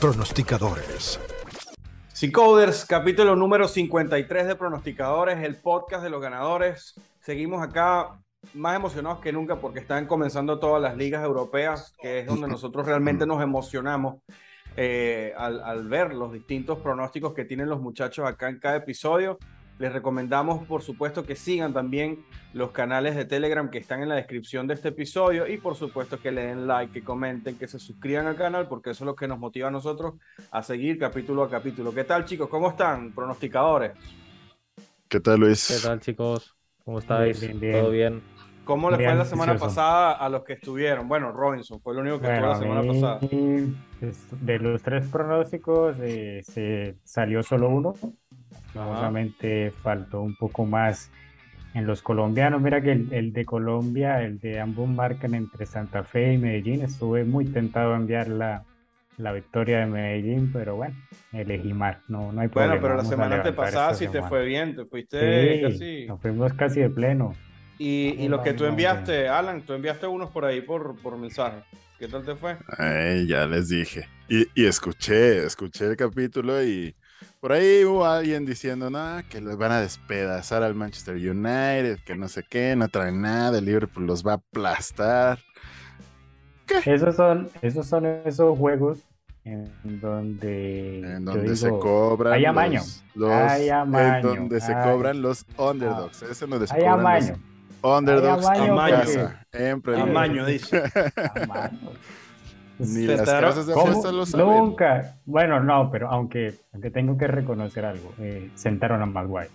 pronosticadores. Coders, capítulo número 53 de Pronosticadores, el podcast de los ganadores. Seguimos acá más emocionados que nunca porque están comenzando todas las ligas europeas, que es donde nosotros realmente nos emocionamos eh, al, al ver los distintos pronósticos que tienen los muchachos acá en cada episodio. Les recomendamos, por supuesto, que sigan también los canales de Telegram que están en la descripción de este episodio y, por supuesto, que le den like, que comenten, que se suscriban al canal, porque eso es lo que nos motiva a nosotros a seguir capítulo a capítulo. ¿Qué tal, chicos? ¿Cómo están, pronosticadores? ¿Qué tal, Luis? ¿Qué tal, chicos? ¿Cómo estáis? Bien, bien, ¿Todo bien? ¿Cómo les Bien, fue la semana delicioso. pasada a los que estuvieron? Bueno, Robinson fue el único que Bueno, estuvo la semana mí, pasada. de los tres pronósticos eh, se salió solo uno. Lastimosamente faltó un poco más en los colombianos. Mira que el, el de Colombia, el de ambos marcan entre Santa Fe y Medellín. Estuve muy tentado a enviar la, la victoria de Medellín, pero bueno, elegí mal. No, no hay Bueno, problema. pero la semana antepasada sí te semana. fue bien, te fuiste Sí, casi. nos fuimos casi de pleno. Y, y los que tú enviaste, Alan, tú enviaste unos por ahí por, por mensaje. ¿Qué tal te fue? Ay, ya les dije. Y, y escuché, escuché el capítulo y por ahí hubo alguien diciendo, no, que los van a despedazar al Manchester United, que no sé qué, no traen nada, el Liverpool los va a aplastar. Esos son, esos son esos juegos en donde En se cobran hay los, amaño, los- hay en amaño, donde se cobran los underdogs. Es en donde se hay cobran amaño, los underdogs amaño en casa, en. Amaño, dice. amaño. Ni las casas de ¿Cómo? apuestas lo saben. Nunca, bueno, no, pero aunque, aunque tengo que reconocer algo, eh, sentaron a Maguire.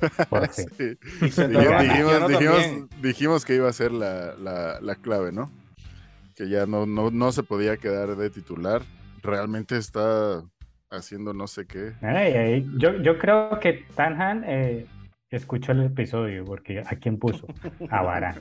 Sí. Y Dijimos, enteró a dijimos- Cristiano dijimos- también. dijimos que iba a ser la, la- la clave, ¿no? Que ya no, no, no se podía quedar de titular. Realmente está haciendo no sé qué. Ay, ay, yo, yo creo que Tanhan eh, escuchó el episodio, porque ¿a quién puso? A Varane.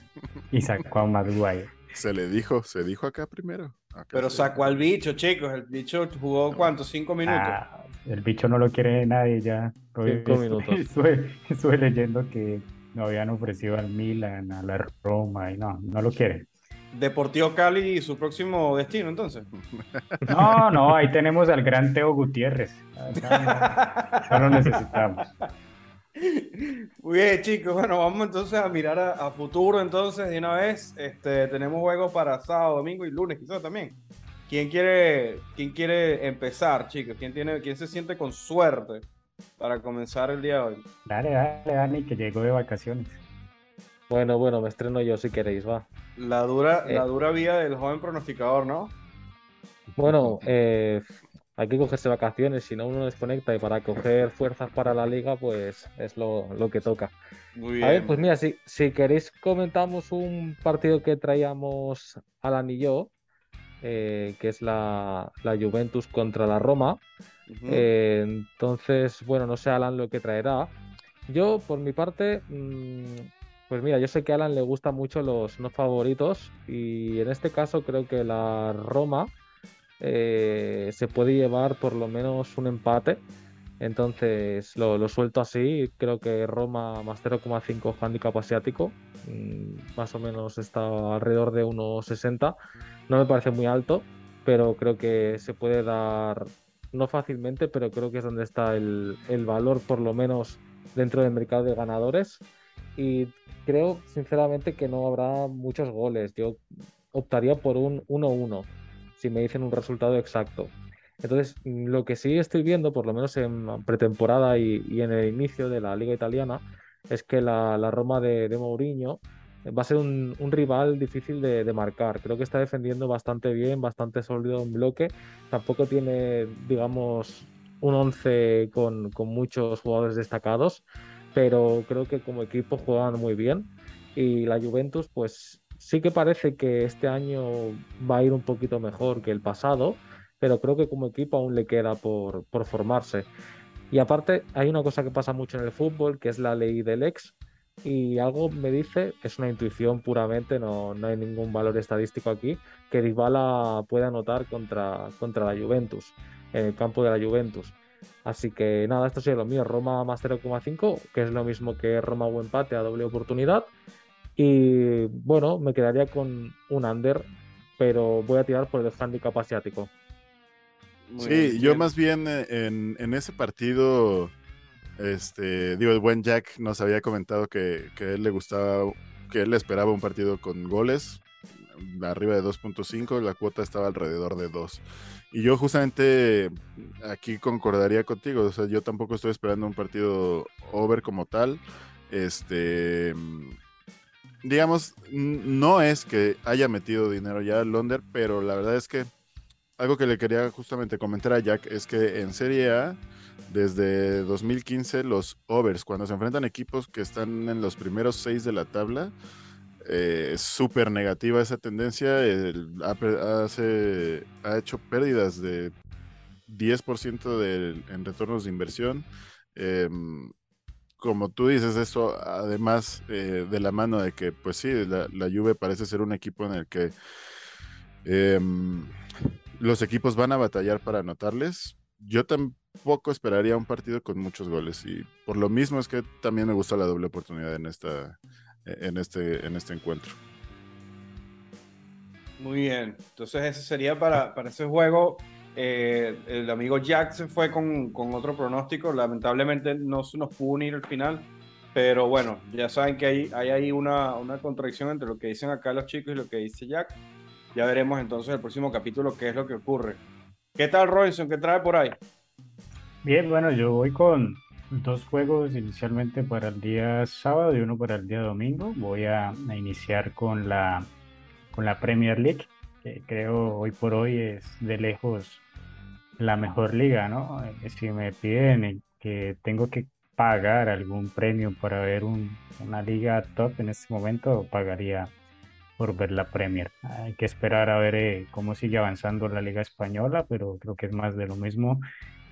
Y sacó a Maguire. Se le dijo, se dijo acá primero. Acá Pero sacó al bicho, chicos. El bicho jugó cuánto, cinco minutos. Ah, el bicho no lo quiere nadie ya. Cinco minutos. Estuve, estuve leyendo que lo habían ofrecido al Milan, a la Roma, y no, no lo quieren. Deportivo Cali y su próximo destino, entonces. No, no, ahí tenemos al gran Teo Gutiérrez. Acá No, no lo necesitamos. Muy bien, chicos. Bueno, vamos entonces a mirar a, a futuro entonces de una vez. Este, tenemos juegos para sábado, domingo y lunes, quizás también. ¿Quién quiere, quién quiere empezar, chicos? ¿Quién, tiene, ¿Quién se siente con suerte para comenzar el día de hoy? Dale, dale, Dani, que llegó de vacaciones. Bueno, bueno, me estreno yo si queréis, va. La dura, Eh. la dura vida del joven pronosticador, ¿no? Bueno, eh, hay que cogerse vacaciones, si no uno desconecta y para coger fuerzas para la liga, pues es lo, lo que toca. Muy bien. A ver, pues mira, si, si queréis comentamos un partido que traíamos Alan y yo, eh, que es la, la Juventus contra la Roma. Eh, entonces, bueno, no sé Alan lo que traerá. Yo, por mi parte, mm, pues mira, yo sé que a Alan le gustan mucho los no favoritos y en este caso creo que la Roma eh, se puede llevar por lo menos un empate. Entonces lo, lo suelto así. Creo que Roma más 0,5 handicap asiático. mm, Más o menos está alrededor de 1,60. No me parece muy alto, pero creo que se puede dar no fácilmente, pero creo que es donde está el, el valor, por lo menos dentro del mercado de ganadores. Y creo, sinceramente, que no habrá muchos goles. Yo optaría por un 1-1, si me dicen un resultado exacto. Entonces, lo que sí estoy viendo, por lo menos en pretemporada y, en el inicio de la liga italiana, es que la, la Roma de, de Mourinho va a ser un, un rival difícil de, de marcar. Creo que está defendiendo bastante bien, bastante sólido en bloque. Tampoco tiene, digamos, un 11 con, con muchos jugadores destacados, pero creo que como equipo juegan muy bien. Y la Juventus, pues sí que parece que este año va a ir un poquito mejor que el pasado, pero creo que como equipo aún le queda por, por formarse. Y aparte, hay una cosa que pasa mucho en el fútbol, que es la ley del ex, y algo me dice, es una intuición puramente, no, no hay ningún valor estadístico aquí, que Dybala puede anotar contra, contra la Juventus, en el campo de la Juventus. Así que nada, esto sería lo mío, Roma más 0,5, que es lo mismo que Roma o empate a doble oportunidad. Y bueno, me quedaría con un under, pero voy a tirar por el handicap asiático. sí, yo más bien eh, en, ese partido, este, digo, el buen Jack nos había comentado que, que él le gustaba, que él esperaba un partido con goles, arriba de 2.5, la cuota estaba alrededor de 2. Y yo justamente aquí concordaría contigo, o sea, yo tampoco estoy esperando un partido over como tal. Este, digamos, no es que haya metido dinero ya al Londer, pero la verdad es que algo que le quería justamente comentar a Jack es que en Serie A, desde 2015, los overs, cuando se enfrentan equipos que están en los primeros seis de la tabla, eh, es súper negativa esa tendencia. ha, ha, hecho pérdidas de 10% en retornos de inversión. Em, como tú dices, eso además eh, de la mano de que, pues sí, la, la, Juve parece ser un equipo en el que em, los equipos van a batallar para anotarles. Yo tampoco esperaría un partido con muchos goles y por lo mismo es que también me gusta la doble oportunidad en esta, en este, en este encuentro. Muy bien, entonces ese sería para, para ese juego. Eh, el amigo Jack se fue con, con, otro pronóstico, lamentablemente no se nos pudo unir al final, pero bueno, ya saben que hay, hay ahí una, una contradicción entre lo que dicen acá los chicos y lo que dice Jack. Ya veremos entonces el próximo capítulo qué es lo que ocurre. ¿Qué tal, Robinson? ¿Qué trae por ahí? Bien, bueno, yo voy con, dos juegos inicialmente para el día sábado y uno para el día domingo. Voy a, iniciar con la, con la Premier League, que creo hoy por hoy es de lejos la mejor liga, ¿no? Eh, si me piden que tengo que pagar algún premio para ver una liga top en este momento, pagaría por ver la Premier. Hay que esperar a ver eh, cómo sigue avanzando la liga española, pero creo que es más de lo mismo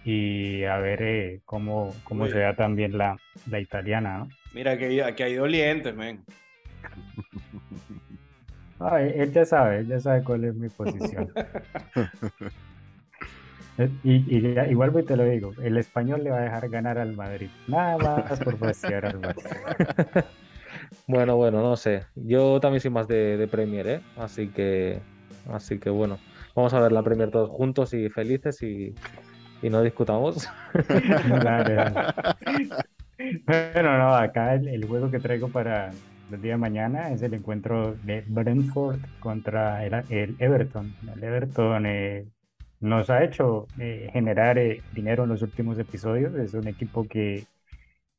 y a ver eh, cómo, cómo se da también la, la italiana, ¿no? Mira, que aquí hay dolientes, men. Él ya sabe, él ya sabe cuál es mi posición. Eh, y, igual te lo digo, el español le va a dejar ganar al Madrid. Nada más por pasear al Madrid. bueno, bueno, no sé. Yo también soy más de, de Premier, ¿eh? Así que, así que bueno. Vamos a ver la Premier todos juntos y felices y, y no discutamos. Bueno, no, acá el, juego que traigo para el día de mañana es el encuentro de Brentford contra el, Everton. El Everton eh, nos ha hecho eh, generar eh, dinero en los últimos episodios. Es un equipo que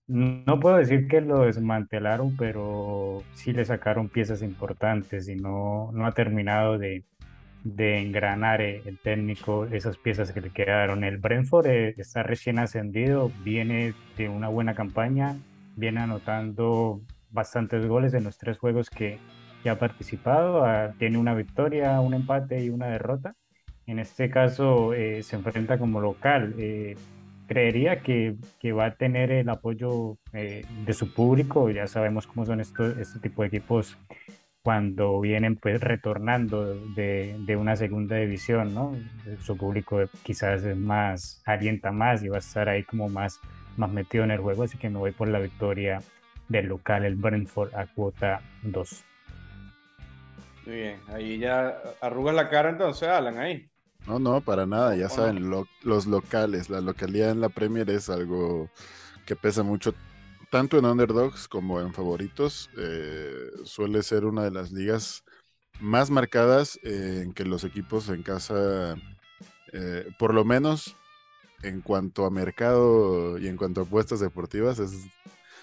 no puedo decir que lo desmantelaron, pero sí le sacaron piezas importantes y no, no ha terminado de, engranar el técnico esas piezas que le quedaron. El Brentford está recién ascendido, viene de una buena campaña, viene anotando bastantes goles en los tres juegos que, ha participado, ah, tiene una victoria, un empate y una derrota. En este caso eh, se enfrenta como local. creería que, que, va a tener el apoyo de su público, ya sabemos cómo son estos, este tipo de equipos cuando vienen pues retornando de, de, una segunda división, ¿no? Su público quizás es más, alienta más y va a estar ahí como más, más metido en el juego, así que me voy por la victoria del local, el Brentford, a cuota 2. Muy bien, ahí ya arrugas la cara entonces, Alan, ahí. No, no, para nada, ya saben, los locales, la localidad en la Premier es algo que pesa mucho tanto en underdogs como en favoritos, eh, suele ser una de las ligas más marcadas en que los equipos en casa, eh, por lo menos en cuanto a mercado y en cuanto a apuestas deportivas,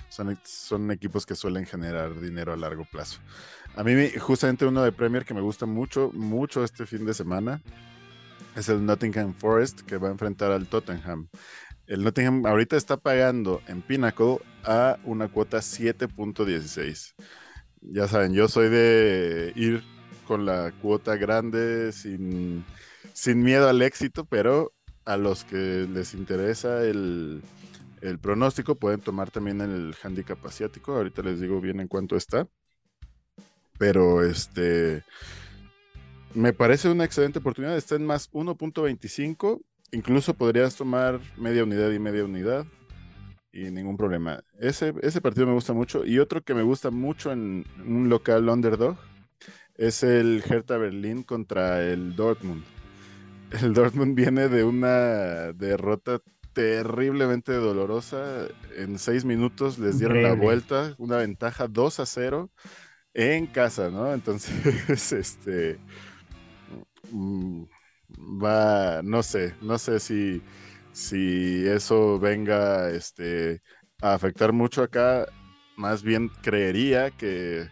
son, son, equipos que suelen generar dinero a largo plazo. A mí, justamente uno de Premier que me gusta mucho, mucho este fin de semana, es el Nottingham Forest, que va a enfrentar al Tottenham. El Nottingham ahorita está pagando en Pinnacle a una cuota 7.16. Ya saben, yo soy de ir con la cuota grande sin, sin miedo al éxito, pero a los que les interesa el, el pronóstico pueden tomar también el handicap asiático. Ahorita les digo bien en cuánto está. Pero este me parece una excelente oportunidad. Está en más 1.25 incluso podrías tomar media unidad y media unidad y ningún problema. Ese, ese partido me gusta mucho. Y otro que me gusta mucho en un local underdog es el Hertha Berlín contra el Dortmund. el Dortmund viene de una derrota terriblemente dolorosa. En seis minutos les dieron la vuelta, una ventaja 2 a 0 en casa, ¿no? Entonces, este mm, va, no sé, no sé si, si eso venga este, a afectar mucho acá. Más bien creería que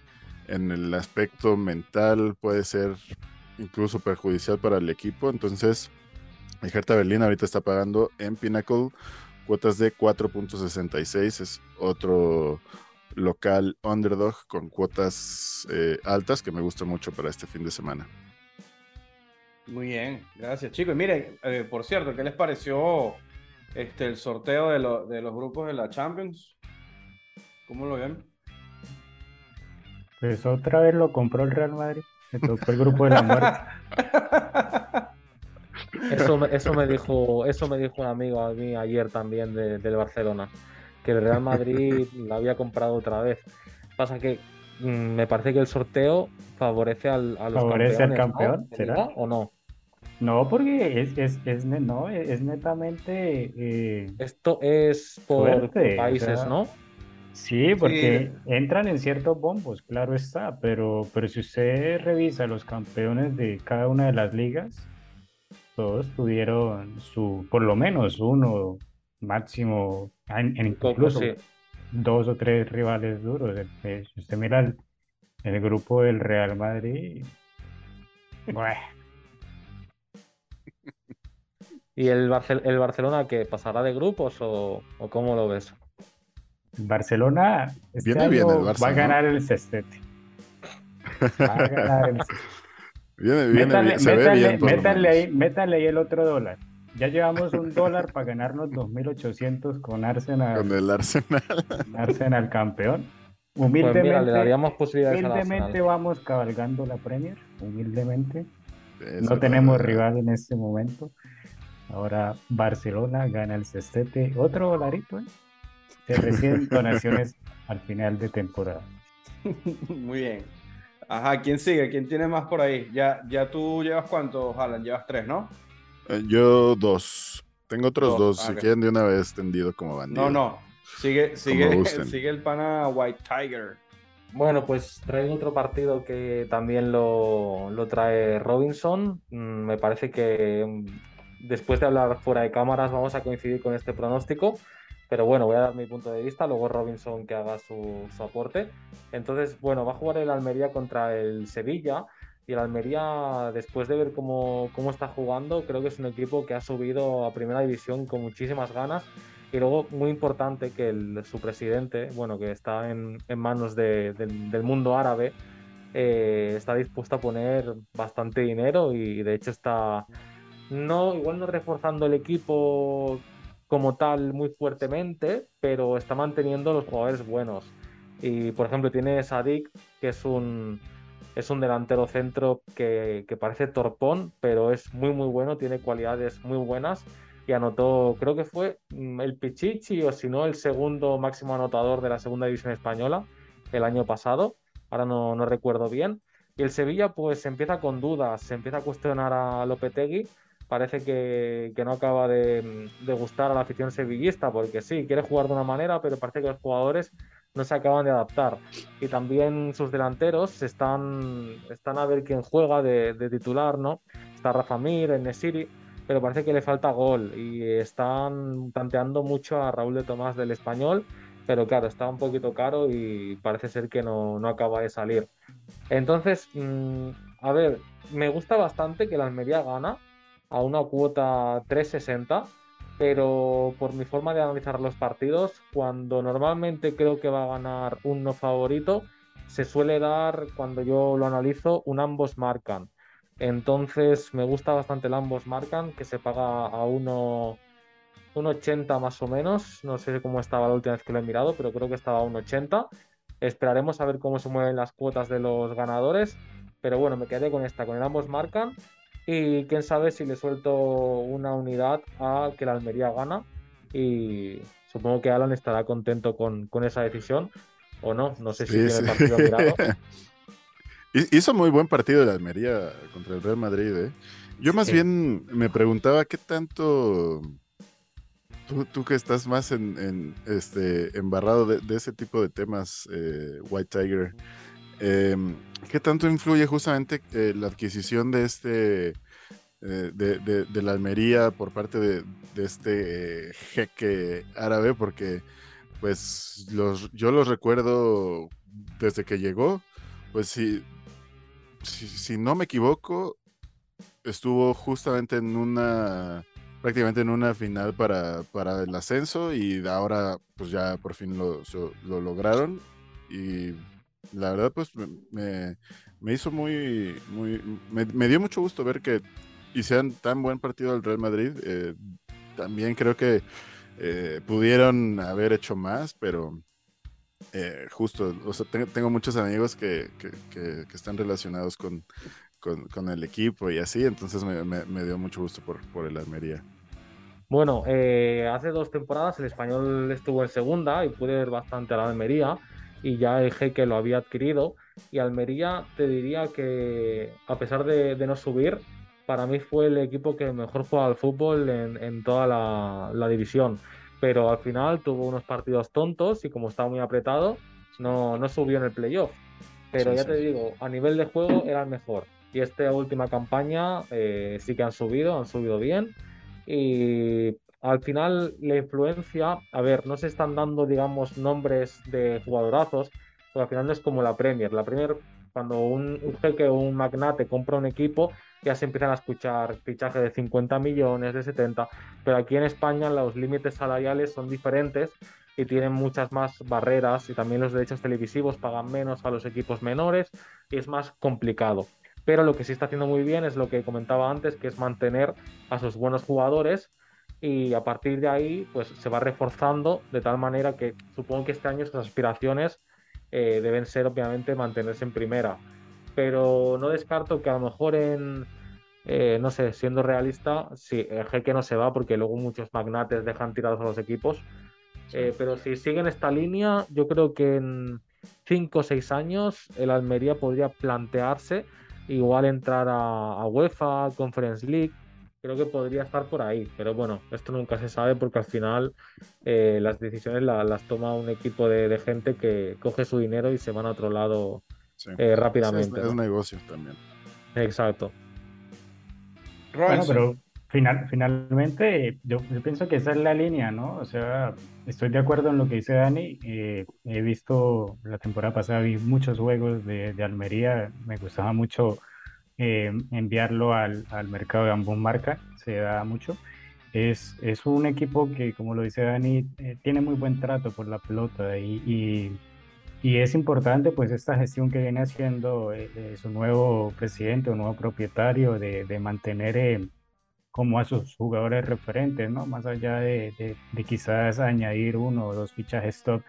en el aspecto mental puede ser incluso perjudicial para el equipo. Entonces, el Hertha Berlín ahorita está pagando en Pinnacle cuotas de 4.66. Es otro local underdog con cuotas eh, altas que me gusta mucho para este fin de semana. Muy bien, gracias chicos. Y miren, eh, por cierto, ¿qué les pareció este, el sorteo de, de los grupos de la Champions? ¿Cómo lo ven? Pues otra vez lo compró el Real Madrid. Me tocó el grupo de la muerte. Eso, eso, me dijo, eso me dijo un amigo a mí ayer también del Barcelona, que el Real Madrid la había comprado otra vez. Pasa que mm, me parece que el sorteo favorece al, a los ¿Favorece al campeón? ¿Será o no? No, porque es, es, es, no, es netamente. Eh, Esto es por países, ¿no? Sí, porque entran en ciertos bombos, claro está, pero, pero si usted revisa los campeones de cada una de las ligas, todos tuvieron su, por lo menos uno, máximo, en, incluso dos o tres rivales duros. Si usted mira el, el grupo del Real Madrid, bueno. ¿Y el, el Barcelona que pasará de grupos o, o cómo lo ves? Barcelona este va a ganar el cestete. Va a ganar el cestete. Viene, viene, se ve bien métale, ahí, métale ahí el otro dólar. Ya llevamos un dólar para ganarnos 2.800 con Arsenal. Con el Arsenal. Arsenal campeón. Humildemente, pues mira, le daríamos posibilidades humildemente vamos cabalgando la Premier. Humildemente. no tenemos rival en este momento. Ahora Barcelona gana el cestete. Otro dolarito, ¿eh? Se reciben donaciones al final de temporada. Muy bien. Ajá, ¿quién sigue? ¿Quién tiene más por ahí? Ya, ya tú llevas cuántos, Alan? Llevas tres, ¿no? Eh, yo dos. Tengo otros dos, si quieren de una vez tendido como bandido. No, no. Sigue, sigue, sigue el pana White Tiger. Bueno, pues traigo otro partido que también lo, lo trae Robinson. Mm, me parece que mm, después de hablar fuera de cámaras vamos a coincidir con este pronóstico. Pero bueno, voy a dar mi punto de vista, luego Robinson que haga su, aporte. Entonces, bueno, va a jugar el Almería contra el Sevilla. Y el Almería, después de ver cómo, cómo está jugando, creo que es un equipo que ha subido a primera división con muchísimas ganas. Y luego, muy importante, que el, su presidente, bueno, que está en, en manos de, del mundo árabe, eh, está dispuesto a poner bastante dinero y de hecho está, no, igual no reforzando el equipo como tal muy fuertemente, pero está manteniendo los jugadores buenos. Y por ejemplo, tiene Sadik, que es un, es un delantero centro que, parece torpón, pero es muy muy bueno, tiene cualidades muy buenas. Y anotó, creo que fue mm, el Pichichi, o si no, el segundo máximo anotador de la segunda división española el año pasado. Ahora no, no recuerdo bien. Y el Sevilla, pues empieza con dudas, se empieza a cuestionar a Lopetegui parece que, no acaba de, gustar a la afición sevillista, porque sí, quiere jugar de una manera, pero parece que los jugadores no se acaban de adaptar. Y también sus delanteros están, están a ver quién juega de, titular, ¿no? Está Rafa Mir, Nesiri, pero parece que le falta gol y están tanteando mucho a Raúl de Tomás del español, pero claro, está un poquito caro y parece ser que no, no acaba de salir. Entonces, mm, a ver, me gusta bastante que la Almería gana, a una cuota 360, pero por mi forma de analizar los partidos, cuando normalmente creo que va a ganar un no favorito, se suele dar, cuando yo lo analizo, un ambos marcan. Entonces me gusta bastante el ambos marcan, que se paga a 1,80 más o menos. No sé cómo estaba la última vez que lo he mirado, pero creo que estaba a 1,80. Esperaremos a ver cómo se mueven las cuotas de los ganadores. Pero bueno, me quedé con esta, con el ambos marcan. Y quién sabe si le suelto una unidad a que la Almería gana. Y supongo que Alan estará contento con, esa decisión. O no, no sé si tiene el partido mirado. Hizo muy buen partido de Almería contra el Real Madrid, ¿eh? Yo más bien me preguntaba qué tanto tú, que estás más en, este embarrado de, ese tipo de temas, eh, White Tiger, em, ¿qué tanto influye justamente eh, la adquisición de este eh, de, la Almería por parte de, este jeque árabe? Porque pues yo los recuerdo desde que llegó, pues si, si no me equivoco, estuvo justamente en una, prácticamente en una final para, para el ascenso y ahora pues ya por fin lo, lo lograron y la verdad pues me, me hizo muy, muy me, dio mucho gusto ver que hicieran tan buen partido al Real Madrid. Eh, también creo que eh, pudieron haber hecho más, pero eh, justo, o sea, tengo, muchos amigos que, que, que, están relacionados con, con, el equipo y así, entonces me, dio mucho gusto por, por el Almería. Bueno, eh, hace dos temporadas el español estuvo en segunda y pude ver bastante a la Almería y ya el Jeque lo había adquirido y Almería te diría que a pesar de, no subir, para mí fue el equipo que mejor jugaba al fútbol en, toda la, división, pero al final tuvo unos partidos tontos y como estaba muy apretado, no, no subió en el playoff. Pero ya te digo, a nivel de juego era el mejor. Y esta última campaña eh, sí que han subido, han subido bien. Y al final la influencia, a ver, no se están dando, digamos, nombres de jugadorazos, pero al final no es como la Premier. La Premier, cuando un, jeque o un magnate compra un equipo, ya se empiezan a escuchar fichajes de 50 millones, de 70, pero aquí en España los límites salariales son diferentes y tienen muchas más barreras y también los derechos televisivos pagan menos a los equipos menores y es más complicado pero lo que sí está haciendo muy bien es lo que comentaba antes, que es mantener a sus buenos jugadores y a partir de ahí pues se va reforzando de tal manera que supongo que este año sus aspiraciones eh, deben ser obviamente mantenerse en primera, pero no descarto que a lo mejor en, eh, no sé, siendo realista, sí, el jeque no se va porque luego muchos magnates dejan tirados a los equipos, eh, pero si siguen esta línea, yo creo que en 5 o 6 años el Almería podría plantearse igual entrar a, UEFA, Conference League, creo que podría estar por ahí, pero bueno, esto nunca se sabe porque al final eh, las decisiones las toma un equipo de, gente que coge su dinero y se van a otro lado eh, rápidamente. Es, negocio también. Exacto. Bueno, pero final, finalmente yo, pienso que esa es la línea, ¿no? O sea, estoy de acuerdo en lo que dice Dani. Eh, he visto la temporada pasada, vi muchos juegos de, de Almería. Me gustaba mucho eh, enviarlo al, al, mercado de ambos marca, se da mucho. Es, es un equipo que, como lo dice Dani, eh, tiene muy buen trato por la pelota y, y, y, es importante pues esta gestión que viene haciendo su nuevo presidente o nuevo propietario de, de mantener como a sus jugadores referentes, ¿no? Más allá de, de, quizás añadir uno o dos fichajes stock.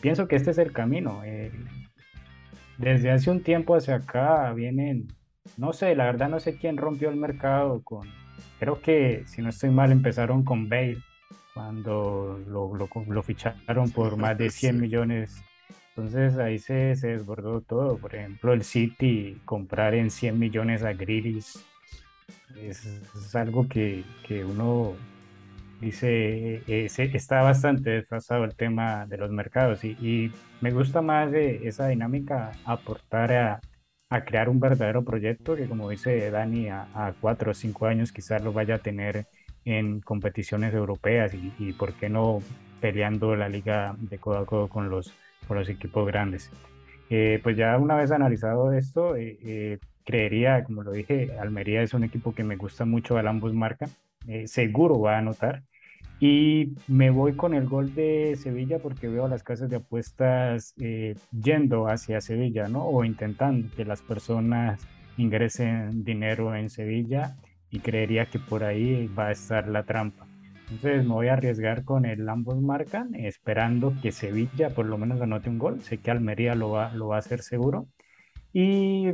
Pienso que este es el camino. Eh, desde hace un tiempo hacia acá vienen, no sé, la verdad no sé quién rompió el mercado con, creo que si no estoy mal empezaron con Bale cuando lo, lo, lo ficharon por más de 100 millones. Entonces ahí se, se desbordó todo. Por ejemplo, el City comprar en 100 millones a Grealish es, algo que, que, uno dice, eh, está bastante desfasado el tema de los mercados y, y me gusta más de esa dinámica aportar a, a, crear un verdadero proyecto que como dice Dani, a, a cuatro o cinco años quizás lo vaya a tener en competiciones europeas y, y por qué no peleando la liga de codo a codo con los, con los equipos grandes. Eh, pues ya una vez analizado esto, eh, eh creería, como lo dije, Almería es un equipo que me gusta mucho, al ambos marca, eh, seguro va a anotar. Y me voy con el gol de Sevilla porque veo las casas de apuestas eh, yendo hacia Sevilla, ¿no? O intentando que las personas ingresen dinero en Sevilla y creería que por ahí va a estar la trampa. Entonces me voy a arriesgar con el ambos marcan, esperando que Sevilla por lo menos anote un gol. Sé que Almería lo va, lo va a hacer seguro. Y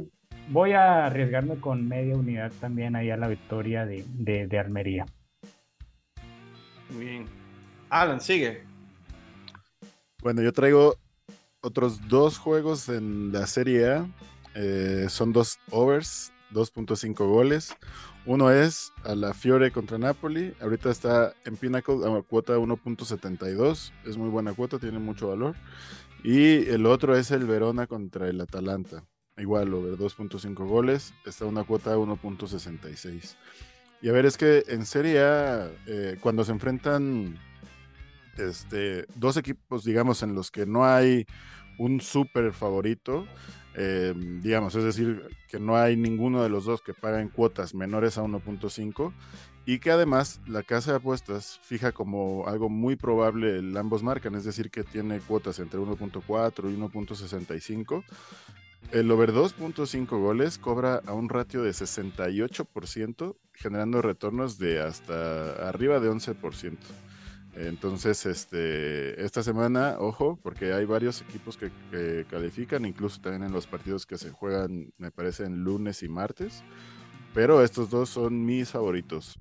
voy a arriesgarme con media unidad también ahí a la victoria de, de, Almería. Muy bien. Alan, sigue. Bueno, yo traigo otros dos juegos en la Serie A. eh, son dos overs, 2.5 goles. Uno es a la Fiore contra Napoli. Ahorita está en Pinnacle a cuota 1.72. Es muy buena cuota, tiene mucho valor. Y el otro es el Verona contra el Atalanta. Igual, over 2.5 goles. Está una cuota 1.66. Y a ver, es que en Serie A, eh, cuando se enfrentan este, dos equipos, digamos, en los que no hay un súper favorito, eh, digamos, es decir, que no hay ninguno de los dos que paguen cuotas menores a 1.5 y que además la casa de apuestas fija como algo muy probable ambos marcan, es decir, que tiene cuotas entre 1.4 y 1.65. El over 2.5 goles cobra a un ratio de 68%, generando retornos de hasta arriba de 11%. Entonces, este, esta semana, ojo, porque hay varios equipos que, califican, incluso también en los partidos que se juegan, me parece, en lunes y martes. Pero estos dos son mis favoritos.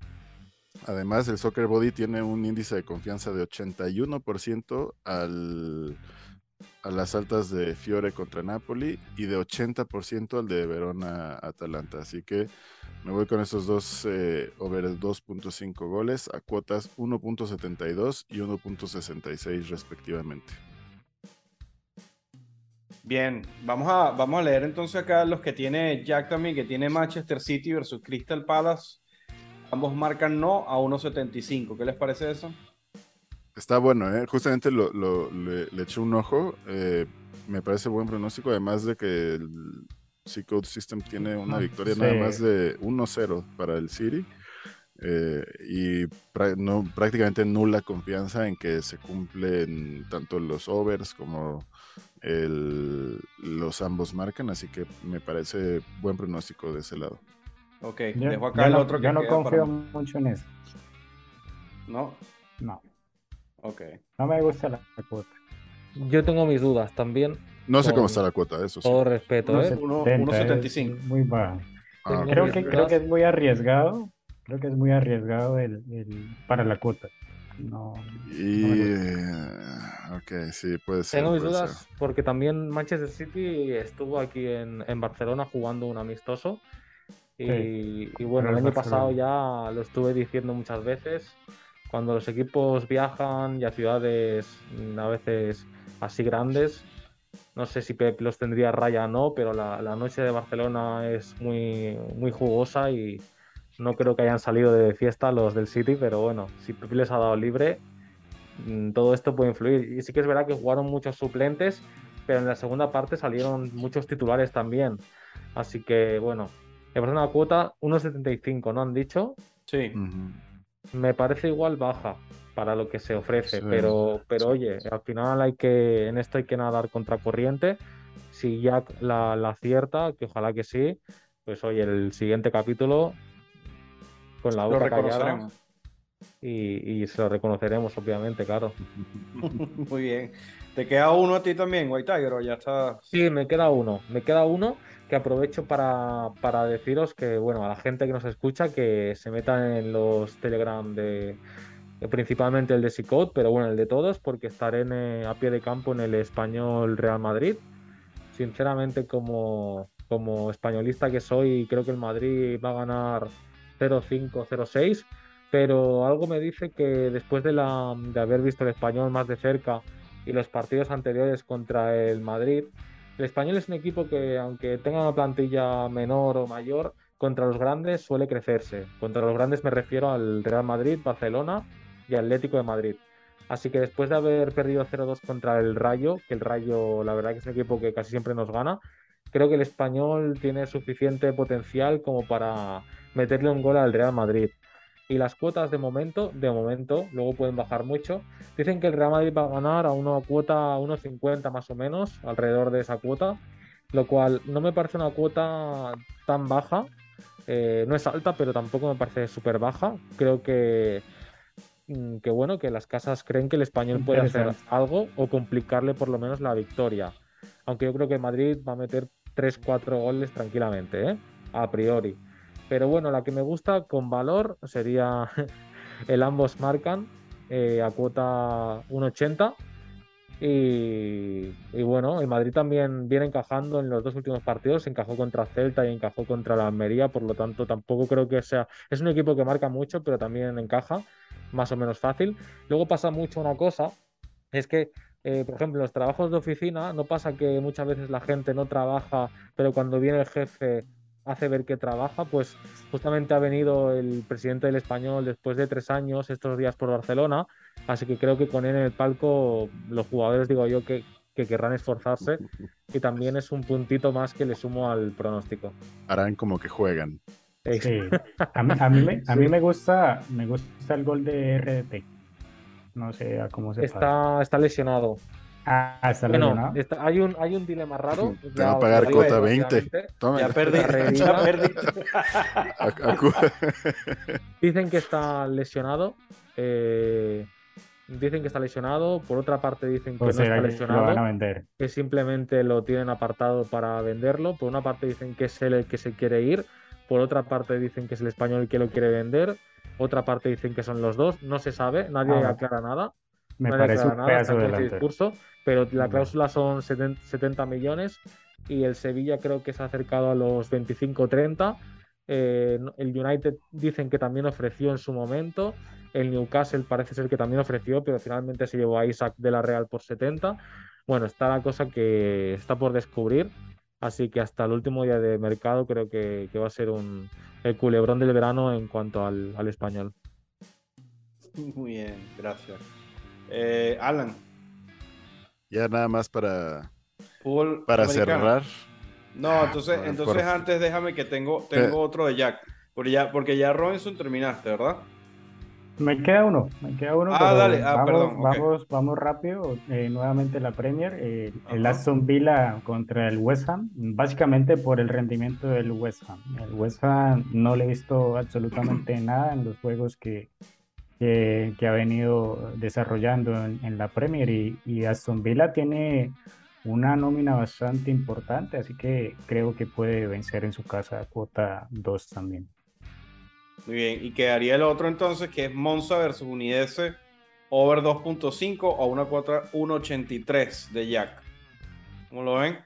Además, el Soccer Body tiene un índice de confianza de 81% al, a las altas de Fiore contra Napoli y de 80% al de Verona Atalanta. Así que me voy con esos dos eh, over 2.5 goles a cuotas 1.72 y 1.66 respectivamente. Bien, vamos a, vamos a leer entonces acá los que tiene Jack también, que tiene Manchester City versus Crystal Palace. Ambos marcan no a 1.75. ¿Qué les parece eso? Está bueno, ¿eh? justamente lo, le, eché un ojo. Eh, me parece buen pronóstico, además de que el C-Code System tiene una victoria nada más de 1-0 para el City. Eh, y no, prácticamente nula confianza en que se cumplen tanto los overs como el, los ambos marcan, así que me parece buen pronóstico de ese lado. Ok, dejo acá el otro que Yo no confío mucho en eso. ¿No? No. Ok. No me gusta la cuota. Yo tengo mis dudas también. No sé cómo está la cuota, eso sí. Todo respeto, ¿eh? 1.75. Muy bajo. Ah, creo, que, creo que es muy arriesgado. Creo que es muy arriesgado el, el para la cuota. No. Y. ok, sí, puede ser. Tengo mis dudas porque también Manchester City estuvo aquí en, en Barcelona jugando un amistoso. Y, y bueno, el año pasado ya lo estuve diciendo muchas veces. Cuando los equipos viajan y a ciudades mm, a veces así grandes, no sé si Pep los tendría raya o no, pero la, noche de Barcelona es muy, muy jugosa y no creo que hayan salido de fiesta los del City, pero bueno, si Pep les ha dado libre, mm, todo esto puede influir. Y sí que es verdad que jugaron muchos suplentes, pero en la segunda parte salieron muchos titulares también. Así que bueno, parece una cuota 1.75, ¿no han dicho? Sí. Me parece igual baja, para lo que se ofrece. pero, pero oye, al final hay que, en esto hay que nadar contracorriente. Si ya la, la acierta, que ojalá que sí, pues oye, el siguiente capítulo con la boca callada. Y, y, se lo reconoceremos, obviamente, claro. Muy bien. ¿Te queda uno a ti también, White Tiger, o ya está? Sí, me queda uno. Me queda uno que aprovecho para, para deciros que, bueno, a la gente que nos escucha, que se metan en los Telegram de, principalmente el de Sicot, pero bueno, el de todos, porque estaré eh, a pie de campo en el español Real Madrid. Sinceramente, como, como españolista que soy, creo que el Madrid va a ganar 0-5, 0-6, pero algo me dice que después de, la, de haber visto el español más de cerca y los partidos anteriores contra el Madrid, el español es un equipo que, aunque tenga una plantilla menor o mayor, contra los grandes suele crecerse. Contra los grandes me refiero al Real Madrid, Barcelona y Atlético de Madrid. Así que después de haber perdido 0-2 contra el Rayo, que el Rayo la verdad que es un equipo que casi siempre nos gana, creo que el español tiene suficiente potencial como para meterle un gol al Real Madrid. Y las cuotas de momento, de momento, luego pueden bajar mucho. Dicen que el Real Madrid va a ganar a una cuota 1.50 más o menos, alrededor de esa cuota, lo cual no me parece una cuota tan baja. Eh, no es alta, pero tampoco me parece súper baja. Creo que Mm, que bueno, que las casas creen que el español puede hacer algo o complicarle por lo menos la victoria. Aunque yo creo que Madrid va a meter 3-4 goles tranquilamente, ¿eh? a priori. Pero bueno, la que me gusta con valor sería el ambos marcan eh, a cuota 1.80 Y, bueno, el Madrid también viene encajando en los dos últimos partidos, encajó contra Celta y encajó contra la Almería, por lo tanto tampoco creo que sea... Es un equipo que marca mucho, pero también encaja más o menos fácil. Luego pasa mucho una cosa, es que, eh, por ejemplo, en los trabajos de oficina no pasa que muchas veces la gente no trabaja, pero cuando viene el jefe hace ver que trabaja, pues justamente ha venido el presidente del español después de tres años estos días por Barcelona, así que creo que con él en el palco los jugadores digo yo que, querrán esforzarse y también es un puntito más que le sumo al pronóstico. Harán como que juegan. Sí. A, mí, a, mí me, a mí me gusta me gusta el gol de RDT. No sé a cómo se está, está lesionado. Ah, está bueno, hay, un, hay un dilema raro. Te va a pagar cuota 20. Toma. Ya perdí. Ya perdí. Dicen que está lesionado. Eh, dicen que está lesionado. Por otra parte, dicen que no está lesionado. Que simplemente lo tienen apartado para venderlo. Por una parte, dicen que es él el que se quiere ir. Por otra parte, dicen que es el español el que lo quiere vender. Otra parte dicen que son los dos. No se sabe. Nadie ah. aclara nada. Me parece un pedazo de discurso pero la cláusula son 70 millones y el Sevilla creo que se ha acercado a los 25-30. Eh, el United dicen que también ofreció en su momento. El Newcastle parece ser que también ofreció, pero finalmente se llevó a Isaac de la Real por 70. Bueno, está la cosa que está por descubrir. Así que hasta el último día de mercado creo que, va a ser un, el culebrón del verano en cuanto al, español. Muy bien, gracias. Eh, Alan, ya nada más para, para cerrar. No, entonces, entonces antes déjame que tengo, tengo otro de Jack. Porque ya, porque ya Robinson terminaste, ¿verdad? Me queda uno, me queda uno. Ah, dale, ah, vamos, perdón. Vamos, vamos rápido. Eh, nuevamente la Premier. Eh, el Aston Villa contra el West Ham. Básicamente por el rendimiento del West Ham. El West Ham no le he visto absolutamente nada en los juegos que, que, ha venido desarrollando en, la Premier y, Aston Villa tiene una nómina bastante importante, así que creo que puede vencer en su casa cuota 2 también. Muy bien, y quedaría el otro entonces que es Monza versus Unidese over 2.5 o una cuota 1.83 de Jack. ¿Cómo lo ven?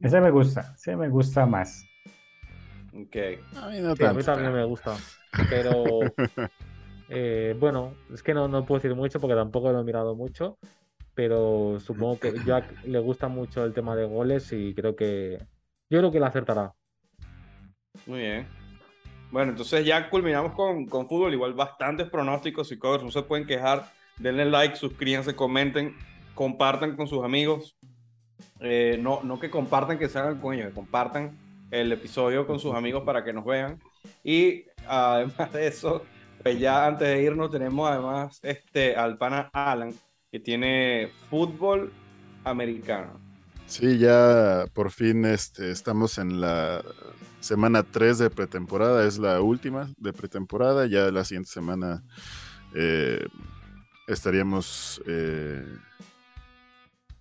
Ese me gusta, ese me gusta más. Ok. A mí, no a mí también me gusta, pero Eh, bueno, es que no, puedo decir mucho porque tampoco lo he mirado mucho, pero supongo que Jack le gusta mucho el tema de goles y creo que yo creo que la acertará. Muy bien. Bueno, entonces ya culminamos con, fútbol, igual bastantes pronósticos y covers, no se pueden quejar, denle like, suscríbanse, comenten, compartan con sus amigos. Eh, no, no que compartan que se hagan con ellos, que compartan el episodio con sus amigos para que nos vean. Y además de eso, pues ya antes de irnos tenemos además este, al pana Alan, que tiene fútbol americano. Sí, ya por fin este, estamos en la semana 3 de pretemporada, es la última de pretemporada, ya la siguiente semana eh, estaríamos eh,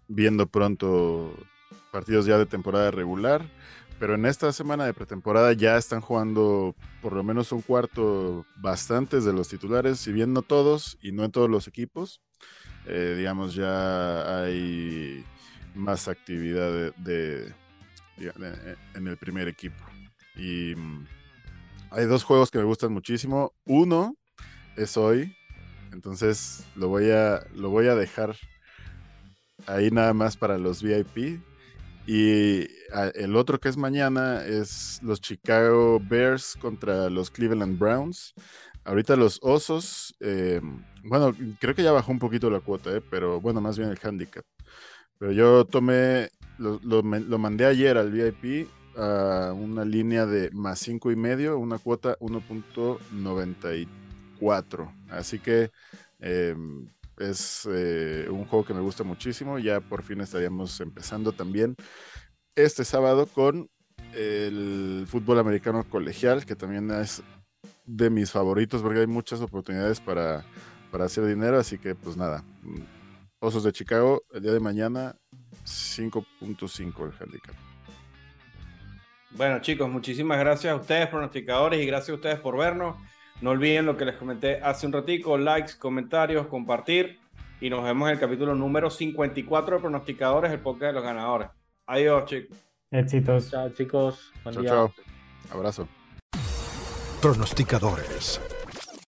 viendo pronto partidos ya de temporada regular. Pero en esta semana de pretemporada ya están jugando por lo menos un cuarto bastantes de los titulares, si bien no todos y no en todos los equipos. Eh, digamos, ya hay más actividad de, en el primer equipo. Y mm, hay dos juegos que me gustan muchísimo. Uno es hoy, entonces lo voy a, lo voy a dejar ahí nada más para los VIP. Y ah, el otro que es mañana es los Chicago Bears contra los Cleveland Browns. Ahorita los Osos, eh, bueno, creo que ya bajó un poquito la cuota, eh, pero bueno, más bien el handicap. Pero yo tomé, lo, lo, mandé ayer al VIP a una línea de más cinco y medio, una cuota 1.94. Así que em, es eh, un juego que me gusta muchísimo. Ya por fin estaríamos empezando también este sábado con el fútbol americano colegial, que también es de mis favoritos porque hay muchas oportunidades para, para hacer dinero. Así que pues nada, Osos de Chicago el día de mañana 5.5 el handicap. Bueno chicos, muchísimas gracias a ustedes pronosticadores y gracias a ustedes por vernos. No olviden lo que les comenté hace un ratico, likes, comentarios, compartir. y nos vemos en el capítulo número 54 de Pronosticadores, el podcast de los ganadores. Adiós, chicos. Éxitos. Chao, chicos. Buen Chao, día. chao. Abrazo. Pronosticadores